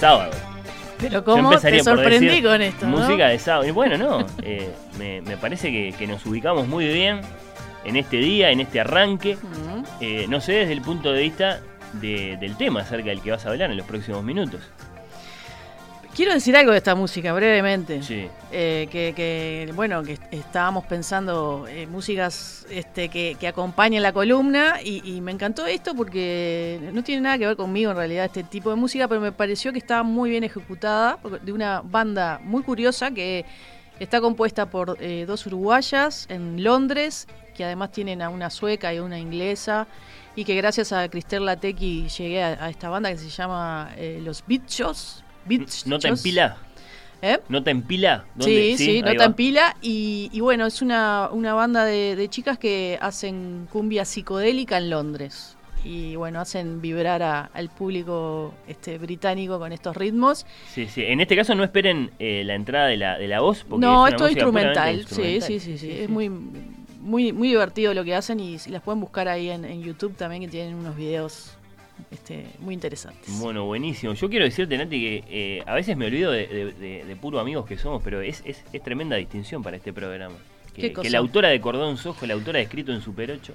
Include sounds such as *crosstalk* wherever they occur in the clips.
Sábado. Pero cómo te sorprendí decir con esto, ¿no? Música de sábado. Y bueno, no, eh, me, me parece que, que nos ubicamos muy bien en este día, en este arranque. Eh, no sé, desde el punto de vista de- del tema acerca del que vas a hablar en los próximos minutos. Quiero decir algo de esta música brevemente. Sí. Eh, que, que, bueno, que estábamos pensando eh, músicas este, que, que acompañen la columna y, y me encantó esto porque no tiene nada que ver conmigo en realidad este tipo de música, pero me pareció que estaba muy bien ejecutada de una banda muy curiosa que está compuesta por eh, dos uruguayas en Londres, que además tienen a una sueca y a una inglesa y que gracias a Cristel Latequi llegué a, a esta banda que se llama eh, Los Bichos. Bichos. ¿Nota en pila? ¿Eh? ¿Nota en pila? Sí, ¿Dónde? sí, ahí nota va. en pila. Y, y bueno, es una, una banda de, de chicas que hacen cumbia psicodélica en Londres. Y bueno, hacen vibrar a- al público este, británico con estos ritmos. Sí, sí. En este caso no esperen eh, la entrada de la, de la voz. Porque No, es es todo música instrumental. Sí, sí, sí, sí, Es muy, muy, muy divertido lo que hacen y si las pueden buscar ahí en, en YouTube también, que tienen unos videos este, muy interesantes. Bueno, buenísimo. Yo quiero decirte, Nati, que eh, a veces me olvido de, de- de- de puro amigos que somos, pero es, es, es tremenda distinción para este programa. ¿Qué Que, la autora de Cordón Sojo, la autora de Escrito en Super 8,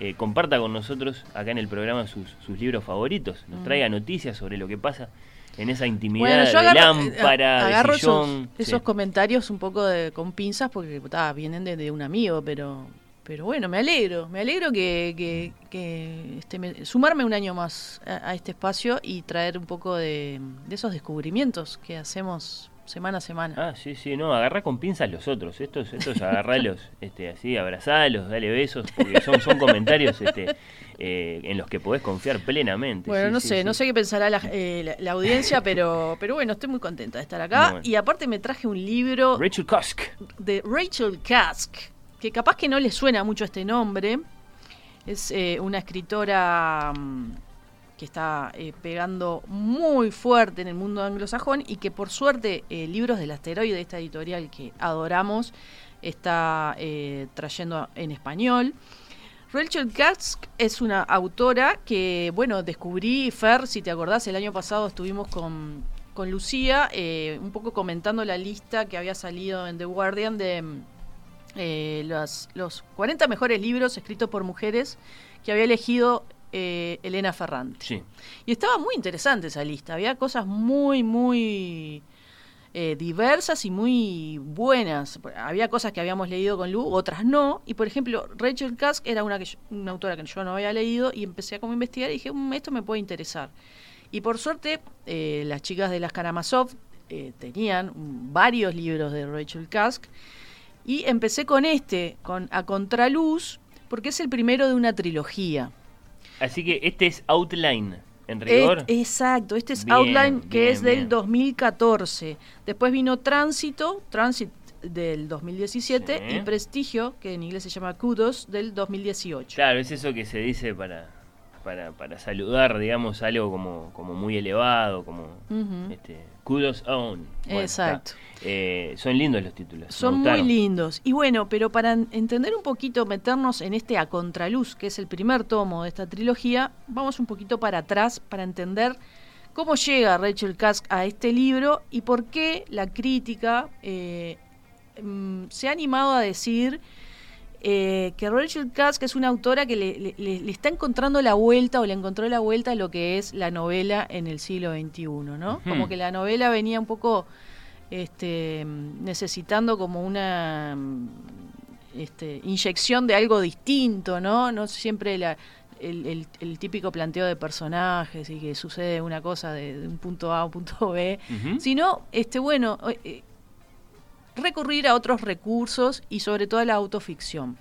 eh, comparta con nosotros acá en el programa sus, sus libros favoritos, nos Mm. traiga noticias sobre lo que pasa en esa intimidad Bueno, yo de lámpara, a- agarro de esos, sillón. esos Sí. comentarios un poco de, con pinzas porque ta, vienen de, de un amigo, pero pero bueno, me alegro, me alegro que, que, que, este, me- sumarme un año más a, a este espacio y traer un poco de, de esos descubrimientos que hacemos semana a semana. Ah, sí, sí, no, agarrá con pinzas los otros, estos, estos agarralos, *laughs* este, así, abrazalos, dale besos, porque son, son comentarios este, eh, en los que podés confiar plenamente. Bueno, sí, no sí, sé, sí. no sé qué pensará la, eh, la- la audiencia, pero, pero bueno, estoy muy contenta de estar acá. Bueno. Y aparte me traje un libro Rachel Cusk. de Rachel Kask, que capaz que no le suena mucho este nombre. Es eh, una escritora mm, que está eh, pegando muy fuerte en el mundo anglosajón y que por suerte eh, Libros del Asteroide, esta editorial que adoramos, está trayendo en español. Rachel Kask es una autora que, bueno, descubrí, Fer, si te acordás, el año pasado estuvimos con, con Lucía, un poco comentando la lista que había salido en The Guardian de mm, eh, los, los 40 mejores libros escritos por mujeres que había elegido eh, Elena Ferrante. Sí. Y estaba muy interesante esa lista, había cosas muy, muy eh, diversas y muy buenas. Había cosas que habíamos leído con Lu, otras no. Y por ejemplo, Rachel Kask era una, que yo- una autora que yo no había leído y empecé a como investigar y dije, "Mm, esto me puede interesar. Y por suerte, eh, las chicas de las Karamazov eh, tenían varios libros de Rachel Kask. Y empecé con este, con A Contraluz, porque es el primero de una trilogía. Así que este es Outline, en rigor. Exacto, este es Bien, Outline que bien, es del bien. 2014. Después vino Tránsito, Transit del 2017 Sí. y Prestigio, que en inglés se llama Kudos, del 2018. Claro, es eso que se dice para, para, para saludar, digamos, algo como, como muy elevado, como este, kudos. Bueno, Exacto. Eh, son lindos los títulos. Son muy lindos. Y bueno, pero para en- entender un poquito, meternos en este A Contraluz, que es el primer tomo de esta trilogía, vamos un poquito para atrás para entender cómo llega Rachel Kask a este libro y por qué la crítica eh, mm, se ha animado a decir eh, que Rachel Kask es una autora que le, le- le- le está encontrando la vuelta o le encontró la vuelta a lo que es la novela en el siglo XXI, ¿no? Como que la novela venía un poco este, necesitando como una este, inyección de algo distinto, ¿no? No siempre la, el, el- el típico planteo de personajes y que sucede una cosa de, de un punto A a un punto B, sino, este, bueno, eh, recurrir a otros recursos y sobre todo a la autoficción.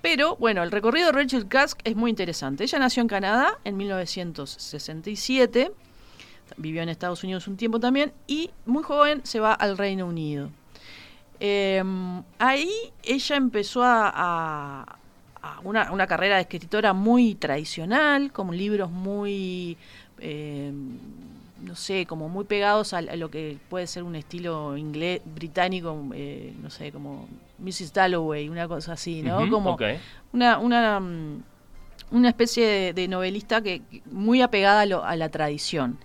Pero bueno, el recorrido de Rachel Kask es muy interesante. Ella nació en Canadá en 1967, vivió en Estados Unidos un tiempo también y muy joven se va al Reino Unido. Em, ahí ella empezó a, una, carrera de escritora muy tradicional, con libros muy, em, no sé, como muy pegados a, lo que puede ser un estilo inglés, británico, eh, no sé, como Mrs. Dalloway, una cosa así, ¿no? como una, una, mm, una especie de, novelista que muy apegada a, la tradición.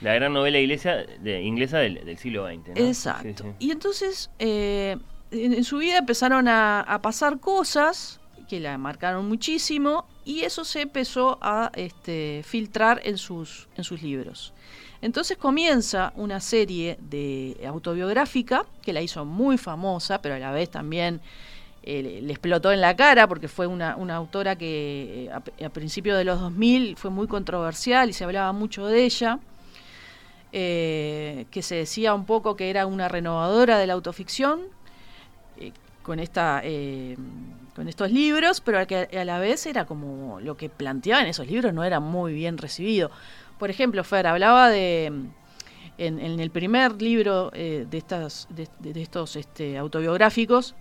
La gran novela inglesa, de, inglesa del, siglo XX. ¿no? Exacto. Y entonces, eh, en, su vida empezaron a, pasar cosas que la marcaron muchísimo y eso se empezó a este, filtrar en sus, en sus libros. Entonces comienza una serie de autobiográfica que la hizo muy famosa, pero a la vez también eh, le explotó en la cara porque fue una, autora que eh, a, principios de los 2000 fue muy controversial y se hablaba mucho de ella. Eh, que se decía un poco que era una renovadora de la autoficción con esta con estos libros, pero a la vez era como lo que planteaba en esos libros no era muy bien recibido. Por ejemplo, Fer hablaba de en, el primer libro de estas de, estos este, autobiográficos,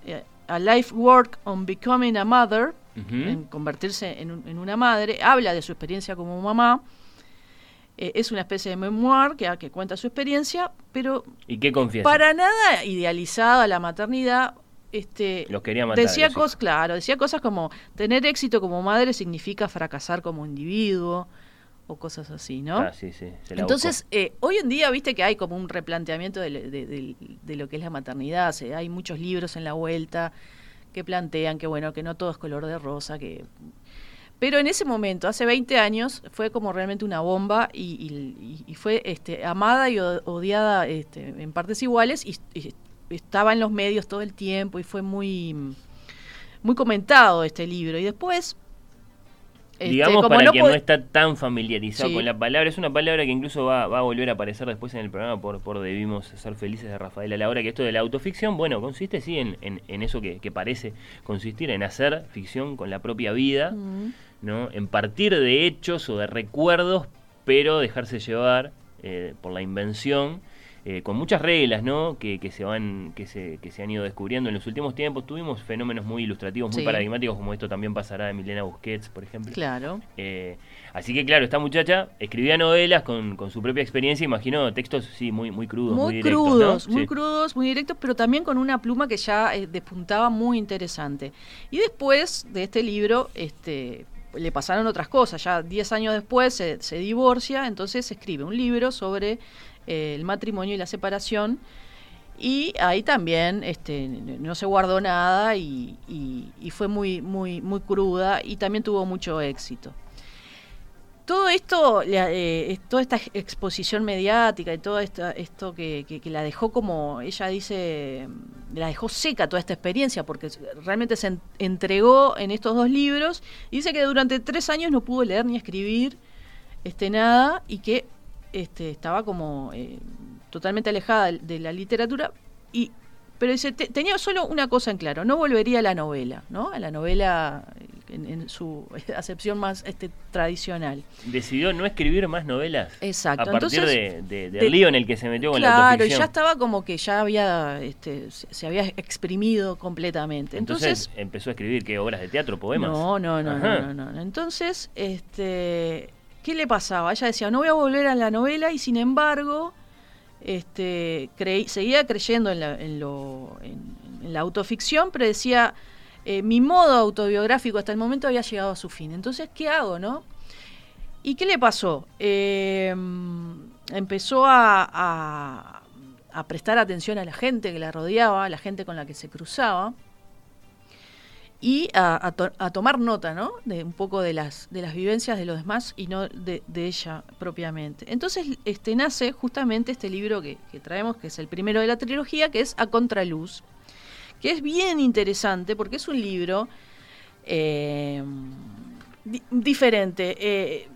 A Life Work on Becoming a Mother, en convertirse en, en una madre, habla de su experiencia como mamá eh, es una especie de memoir que, que cuenta su experiencia, pero ¿Y qué para nada idealizada la maternidad. Este, Los quería matar. Decía cosas, claro, decía cosas como tener éxito como madre significa fracasar como individuo o cosas así, ¿no? Ah, sí, sí, Entonces, eh, hoy en día, viste que hay como un replanteamiento de, lo que es la maternidad. hay muchos libros en la vuelta que plantean que, bueno, que no todo es color de rosa, que pero en ese momento, hace 20 años, fue como realmente una bomba y, fue este, amada y odiada este, en partes iguales y, estaba en los medios todo el tiempo y fue muy, muy comentado este libro. Y después... Este, Digamos, para quien no está tan familiarizado con la palabra, es una palabra que incluso va, a volver a aparecer después en el programa por, por Debimos ser felices de Rafael a la hora que esto de la autoficción, bueno, consiste sí en, en, eso que, parece consistir en hacer ficción con la propia vida. ¿no? En partir de hechos o de recuerdos, pero dejarse llevar eh, por la invención, eh, con muchas reglas, ¿no? Que, se van, que se, que se han ido descubriendo en los últimos tiempos. Tuvimos fenómenos muy ilustrativos, muy paradigmáticos, como esto también pasará de Milena Busquets, por ejemplo. Claro. Eh, así que claro, esta muchacha escribía novelas con, con, su propia experiencia, imagino textos sí muy, muy crudos, muy, muy crudos, muy crudos, muy directos, pero también con una pluma que ya despuntaba muy interesante. Y después de este libro, este le pasaron otras cosas. Ya 10 años después se, divorcia, entonces escribe un libro sobre eh, el matrimonio y la separación. Y ahí también este, no se guardó nada y, y, fue muy, muy, muy cruda y también tuvo mucho éxito todo esto, eh, toda esta exposición mediática y todo esto, que, la dejó como, ella dice, la dejó seca toda esta experiencia, porque realmente se entregó en estos dos libros, y dice que durante tres años no pudo leer ni escribir este, nada, y que este, estaba como eh, totalmente alejada de la literatura, y pero dice, tenía solo una cosa en claro, no volvería a la novela, ¿no? A la novela en, su *laughs* acepción más este, tradicional. Decidió no escribir más novelas. Exacto. A partir de, del lío en el que se metió con la Claro, ya estaba como que ya había, este, se había exprimido completamente. Entonces, empezó a escribir qué obras de teatro, poemas. No, no, no, no, no, no. Entonces, este, ¿qué le pasaba? Ella decía, no voy a volver a la novela y sin embargo este, seguía creyendo en la, en, lo, en, la autoficción, pero decía, eh, mi modo autobiográfico hasta el momento había llegado a su fin. Entonces, ¿qué hago, no? ¿Y qué le pasó? Eh, empezó a, prestar atención a la gente que la rodeaba, a la gente con la que se cruzaba y a, tomar nota, ¿no? De un poco de las, de las vivencias de los demás y no de, ella propiamente. Entonces este, nace justamente este libro que, traemos, que es el primero de la trilogía, que es A Contraluz, que es bien interesante porque es un libro eh, diferente. Eh,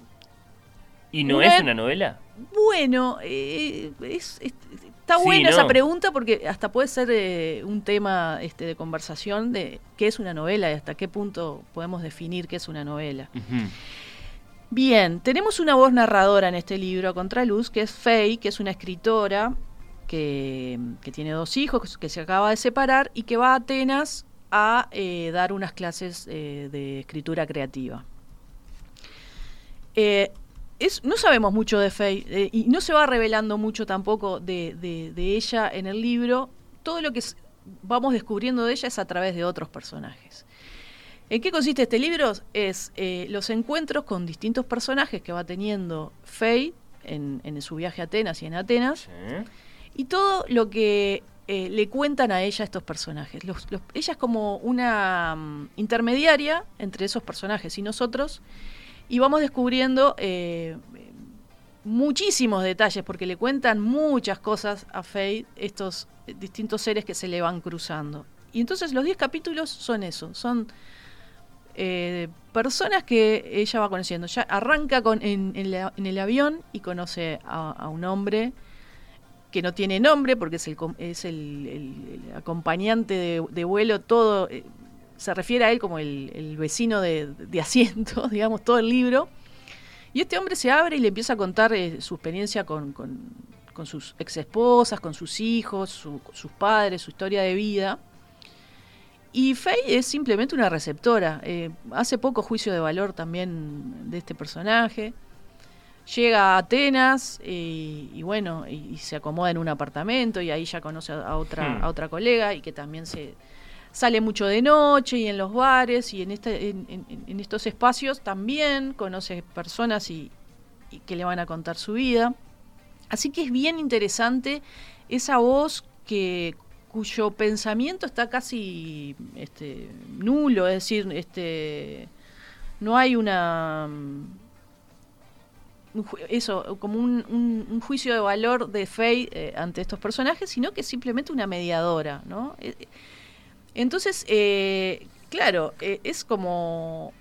¿Y no, es una novela? Bueno, eh, es, Está buena esa pregunta porque hasta puede ser un tema este, de conversación de qué es una novela y hasta qué punto podemos definir qué es una novela. Bien, tenemos una voz narradora en este libro, Contraluz, que es Faye, que es una escritora que, tiene dos hijos, que se acaba de separar y que va a Atenas a eh, dar unas clases eh, de escritura creativa. Eh, no sabemos mucho de Faye y no se va revelando mucho tampoco de, ella en el libro. Todo lo que vamos descubriendo de ella es a través de otros personajes. ¿En qué consiste este libro? Es los encuentros con distintos personajes que va teniendo Faye en, su viaje a Atenas y en Atenas. Y todo lo que eh, le cuentan a ella estos personajes. ella es como una mm, intermediaria entre esos personajes y nosotros. Y vamos descubriendo eh, muchísimos detalles, porque le cuentan muchas cosas a Faye, estos distintos seres que se le van cruzando. Y entonces los 10 capítulos son eso, son eh, personas que ella va conociendo. Ya arranca con, en, el avión y conoce a un hombre que no tiene nombre porque es el, es el, acompañante de, vuelo, todo eh, se refiere a él como el, vecino de, asiento, *laughs* digamos, todo el libro. Y este hombre se abre y le empieza a contar eh, su experiencia con, sus ex esposas, con sus hijos, sus padres, su historia de vida. Y Faye es simplemente una receptora. Eh, hace poco juicio de valor también de este personaje. Llega a Atenas y, bueno, y, se acomoda en un apartamento y ahí ya conoce a otra, hmm. a otra colega y que también se sale mucho de noche y en los bares y en, este, en, estos espacios también conoce personas y, que le van a contar su vida. Así que es bien interesante esa voz que cuyo pensamiento está casi este, nulo, es decir, este, no hay una eso, como un, juicio de valor de fe eh, ante estos personajes, sino que es simplemente una mediadora, ¿no? Eh, entonces, eh, claro, es como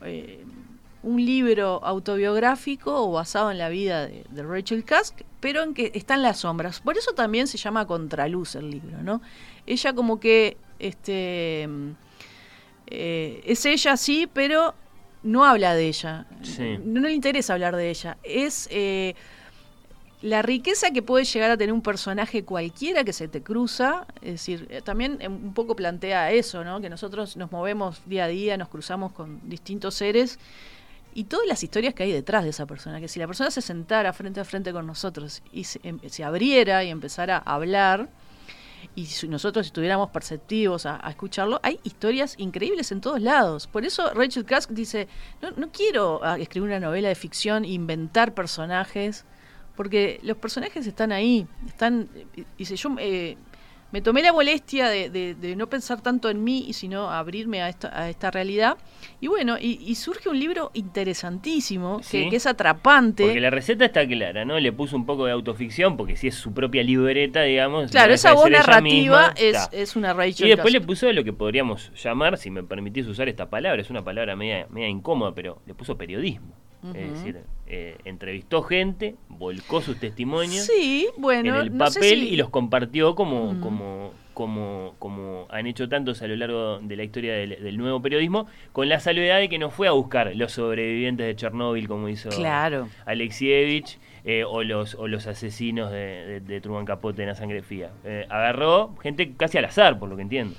un libro autobiográfico o basado en la vida de, Rachel Kask, pero en que está en las sombras. Por eso también se llama Contraluz el libro, ¿no? Ella como que este es ella sí, pero no habla de ella. No, le interesa hablar de ella. Es eh, la riqueza que puede llegar a tener un personaje cualquiera que se te cruza. Es decir, eh, también eh, un poco plantea eso, ¿no? Que nosotros nos movemos día a día, nos cruzamos con distintos seres. Y todas las historias que hay detrás de esa persona, que si la persona se sentara frente a frente con nosotros y se, em, se abriera y empezara a hablar, y si nosotros estuviéramos perceptivos a, escucharlo, hay historias increíbles en todos lados. Por eso Rachel Kask dice, no, no quiero ah, escribir una novela de ficción, inventar personajes, porque los personajes están ahí, están, dice, yo eh, me tomé la molestia de, no pensar tanto en mí, sino abrirme a esta, a esta realidad. Y bueno, y, surge un libro interesantísimo, que, es atrapante. Porque la receta está clara, ¿no? Le puso un poco de autoficción, porque si es su propia libreta, digamos. Claro, esa voz narrativa es, una Rachel. Y después le puso lo que podríamos llamar, si me permitís usar esta palabra, es una palabra media, media incómoda, pero le puso periodismo. Es decir, eh, entrevistó gente, volcó sus testimonios en el papel y los compartió como, como, como, como han hecho tantos a lo largo de la historia del, nuevo periodismo, con la salvedad de que no fue a buscar los sobrevivientes de Chernóbil como hizo Alexievich. Eh, o, los, o los asesinos de, Truman Capote en la sangre fría. Eh, agarró gente casi al azar, por lo que entiendo.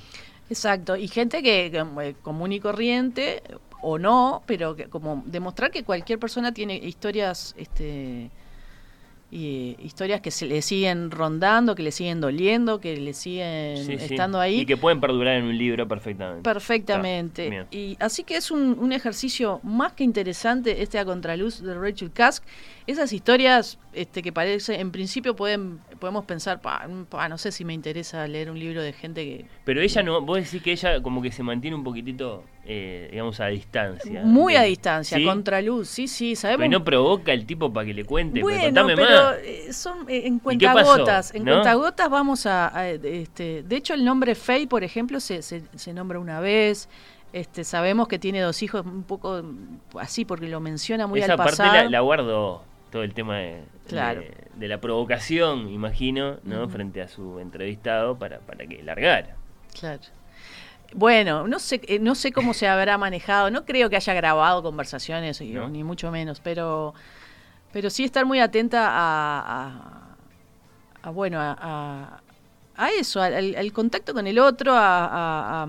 Exacto, y gente que, que común y corriente, o no, pero como demostrar que cualquier persona tiene historias este, y historias que se le siguen rondando, que le siguen doliendo, que le siguen estando ahí. Y que pueden perdurar en un libro perfectamente. Perfectamente. y así que es un, un, ejercicio más que interesante este a contraluz de Rachel Kask. Esas historias este, que parece, en principio pueden podemos pensar, no sé si me interesa leer un libro de gente que... Pero ella no, vos decís que ella como que se mantiene un poquitito, eh, digamos, a distancia. Muy a distancia, contraluz, sí, sí, sabemos... Pero no provoca el tipo para que le cuente, bueno, pero eh, son eh, en cuentagotas, en cuentagotas vamos a... este, de hecho, el nombre Faye, por ejemplo, se, se, se nombra una vez... Este, sabemos que tiene dos hijos un poco así porque lo menciona muy al pasado. Esa parte la, guardo todo el tema de, de, la provocación, imagino, ¿no? Frente a su entrevistado para, para que largara. Claro. Bueno, no sé, eh, no sé cómo se habrá manejado, no creo que haya grabado conversaciones, ni mucho menos, pero, pero sí estar muy atenta a, a, bueno, a, a eso, al, contacto con el otro, a,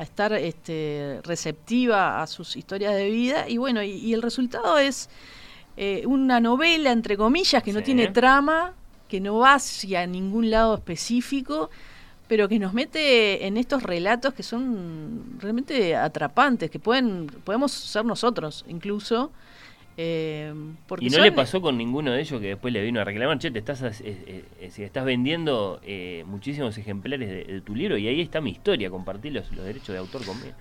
estar este, receptiva a sus historias de vida. Y bueno, y, el resultado es eh, una novela, entre comillas, que no tiene trama, que no va hacia ningún lado específico, pero que nos mete en estos relatos que son realmente atrapantes, que pueden podemos ser nosotros incluso. Eh, porque y no le pasó con ninguno de ellos que después le vino a reclamar, che, te estás, eh, eh, estás vendiendo muchísimos ejemplares de, tu libro y ahí está mi historia, compartir los, derechos de autor conmigo.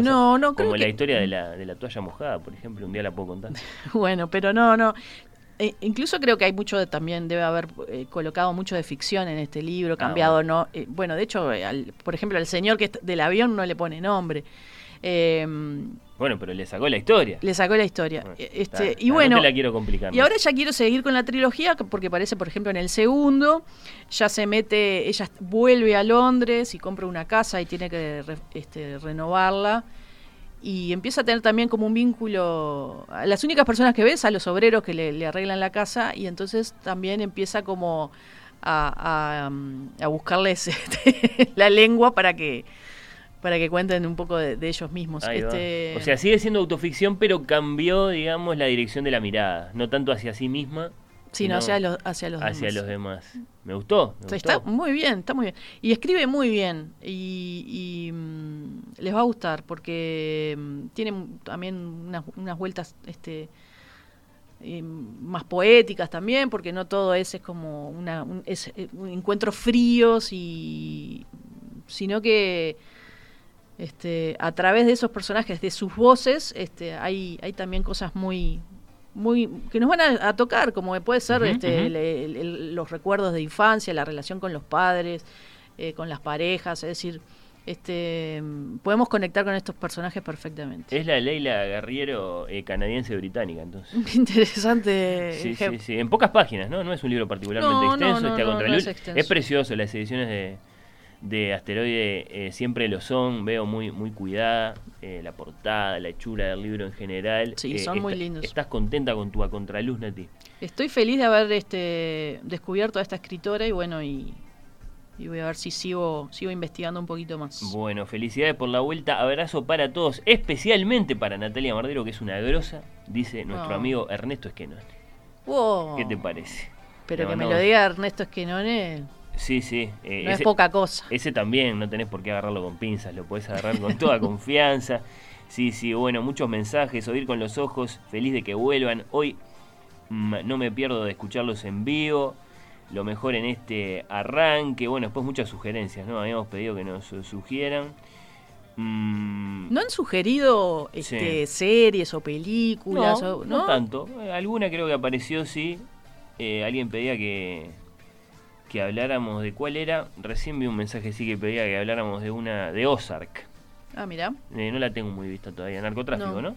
No, no, Como la historia de la, de la toalla mojada, por ejemplo, un día la puedo contar. *laughs* bueno, pero no, no. Incluso creo que hay mucho de, también debe haber colocado mucho de ficción en este libro, ah, cambiado, ¿no? bueno, de hecho, por ejemplo, al señor que del avión no le pone nombre. Bueno, pero le sacó la historia. Le sacó la historia. este, y bueno, la quiero complicar. Y ahora ya quiero seguir con la trilogía porque parece, por ejemplo, en el segundo ya se mete, ella vuelve a Londres y compra una casa y tiene que este, renovarla y empieza a tener también como un vínculo, las únicas personas que ves a los obreros que le, arreglan la casa y entonces también empieza como a, a, a buscarles *laughs* este, la lengua para que para que cuenten un poco de, ellos mismos. Este... O sea, sigue siendo autoficción, pero cambió, digamos, la dirección de la mirada. No tanto hacia sí misma, sino hacia los, hacia los hacia demás. los demás. Me gustó. Está muy bien, está muy bien. Y escribe muy bien. Y, mm, les va a gustar porque mm, tiene también unas, vueltas este más poéticas también, porque no todo es, es como una, un, es, eh, encuentros fríos y sino que este, a través de esos personajes, de sus voces, este, hay, hay también cosas muy, muy que nos van a, tocar, como puede ser este, los recuerdos de infancia, la relación con los padres, eh, con las parejas, es decir, este, podemos conectar con estos personajes perfectamente. Es la Leila Guerriero eh, canadiense británica, entonces. *laughs* Interesante. Sí, sí, sí. En pocas páginas, ¿no? No es un libro particularmente extenso, es precioso, las ediciones de de Asteroide eh, siempre lo son, veo muy, muy cuidada, eh, la portada, la hechura del libro en general. Sí, son muy lindos. ¿Estás contenta con tu a contraluz, Nati? Estoy feliz de haber este, descubierto a esta escritora y bueno, y, voy a ver si sigo, sigo investigando un poquito más. Bueno, felicidades por la vuelta, abrazo para todos, especialmente para Natalia Mardero, que es una grosa, dice nuestro amigo Ernesto Esquenone. ¿Qué te parece? Pero que me lo diga Ernesto Esquenone Sí, sí. Eh, no es poca cosa. Ese también, no tenés por qué agarrarlo con pinzas, lo podés agarrar con toda *laughs* confianza. Sí, sí, bueno, muchos mensajes, oír con los ojos, feliz de que vuelvan. Hoy no me pierdo de escucharlos en vivo. Lo mejor en este arranque. Bueno, después muchas sugerencias, ¿no? Habíamos pedido que nos sugieran. Mm, ¿No han sugerido este, series o películas? No, no, tanto. Alguna creo que apareció, sí. Eh, alguien pedía que, que habláramos de cuál era. Recién vi un mensaje sí que pedía que habláramos de una de Ozark. Ah, mira. Eh, no la tengo muy vista todavía. Narcotráfico, ¿no?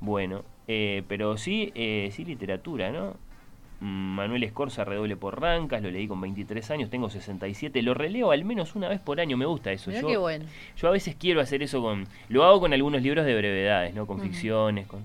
Bueno, eh, pero sí, eh, sí literatura, ¿no? Mm, Manuel Escorza, redoble por Rancas, lo leí con 23 años, tengo 67, lo releo al menos una vez por año, me gusta eso. yo, qué bueno. yo a veces quiero hacer eso con, lo hago con algunos libros de brevedades, ¿no? Con ficciones, con,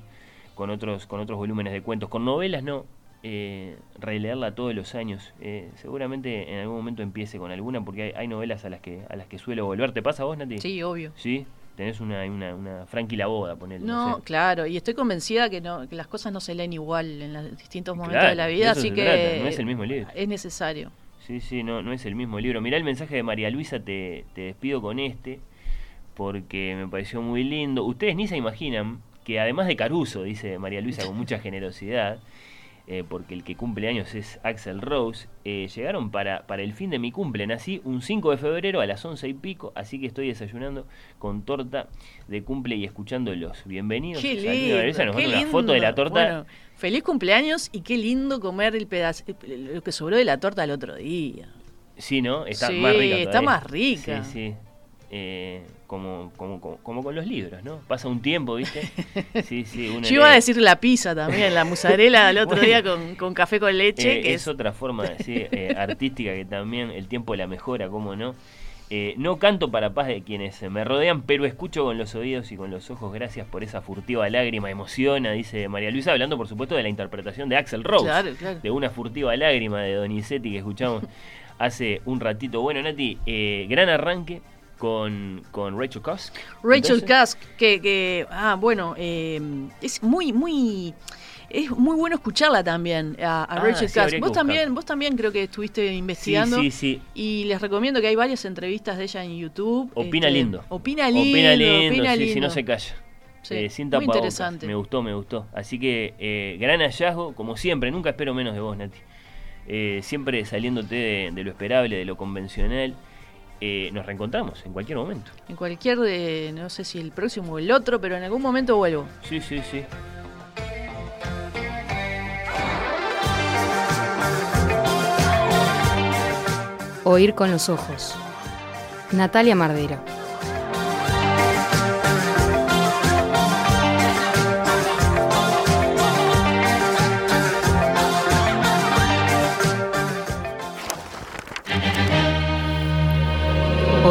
con, otros, con otros volúmenes de cuentos, con novelas no, eh, releerla todos los años. Eh, seguramente en algún momento empiece con alguna, porque hay, novelas a las que a las que suelo volver. ¿Te pasa vos, Nati? Sí, obvio. Sí, tenés una, una, una Frankie la boda, ponerle. No, claro, y estoy convencida que, no, que las cosas no se leen igual en los distintos momentos de la vida, así que no es el mismo libro. Es necesario. Sí, sí, no, no es el mismo libro. Mirá el mensaje de María Luisa, te, te despido con este, porque me pareció muy lindo. Ustedes ni se imaginan que además de Caruso, dice María Luisa con mucha generosidad, eh, porque el que cumple años es Axel Rose, eh, llegaron para, para el fin de mi cumple. Nací un 5 de febrero a las 11 y pico, así que estoy desayunando con torta de cumple y escuchándolos. Bienvenidos. Qué lindo, nos una foto de la torta. feliz cumpleaños y qué lindo comer el pedazo, lo que sobró de la torta el otro día. Sí, ¿no? Está más rica. Está más rica. Sí, sí. Eh, como, como, como, con los libros, ¿no? Pasa un tiempo, ¿viste? *laughs* Sí, sí. Yo iba a decir la pizza también, la musarela el otro día con, café con leche. Eh, que es, otra forma *laughs* eh, artística que también el tiempo la mejora, ¿cómo no? Eh, no canto para paz de quienes me rodean, pero escucho con los oídos y con los ojos. Gracias por esa furtiva lágrima, emociona, dice María Luisa, hablando por supuesto de la interpretación de Axel Rose, de una furtiva lágrima de Donizetti que escuchamos *laughs* hace un ratito. Bueno, Nati, gran arranque con, con Rachel Cusk. Rachel Cusk, que, que, ah, bueno, eh, es muy, muy es muy bueno escucharla también a, ah, Rachel Cusk. Vos también, vos también creo que estuviste investigando. Sí, sí, Y les recomiendo que hay varias entrevistas de ella en YouTube. Opina este, lindo. Opina lindo. Opina lindo, si no se calla. Sí, eh, muy interesante. Me gustó, me gustó. Así que eh, gran hallazgo, como siempre, nunca espero menos de vos, Nati. siempre saliéndote de, de, lo esperable, de lo convencional. Eh, nos reencontramos en cualquier momento. En cualquier, de, no sé si el próximo o el otro, pero en algún momento vuelvo. Sí, sí, sí. Oír con los ojos. Natalia Mardero.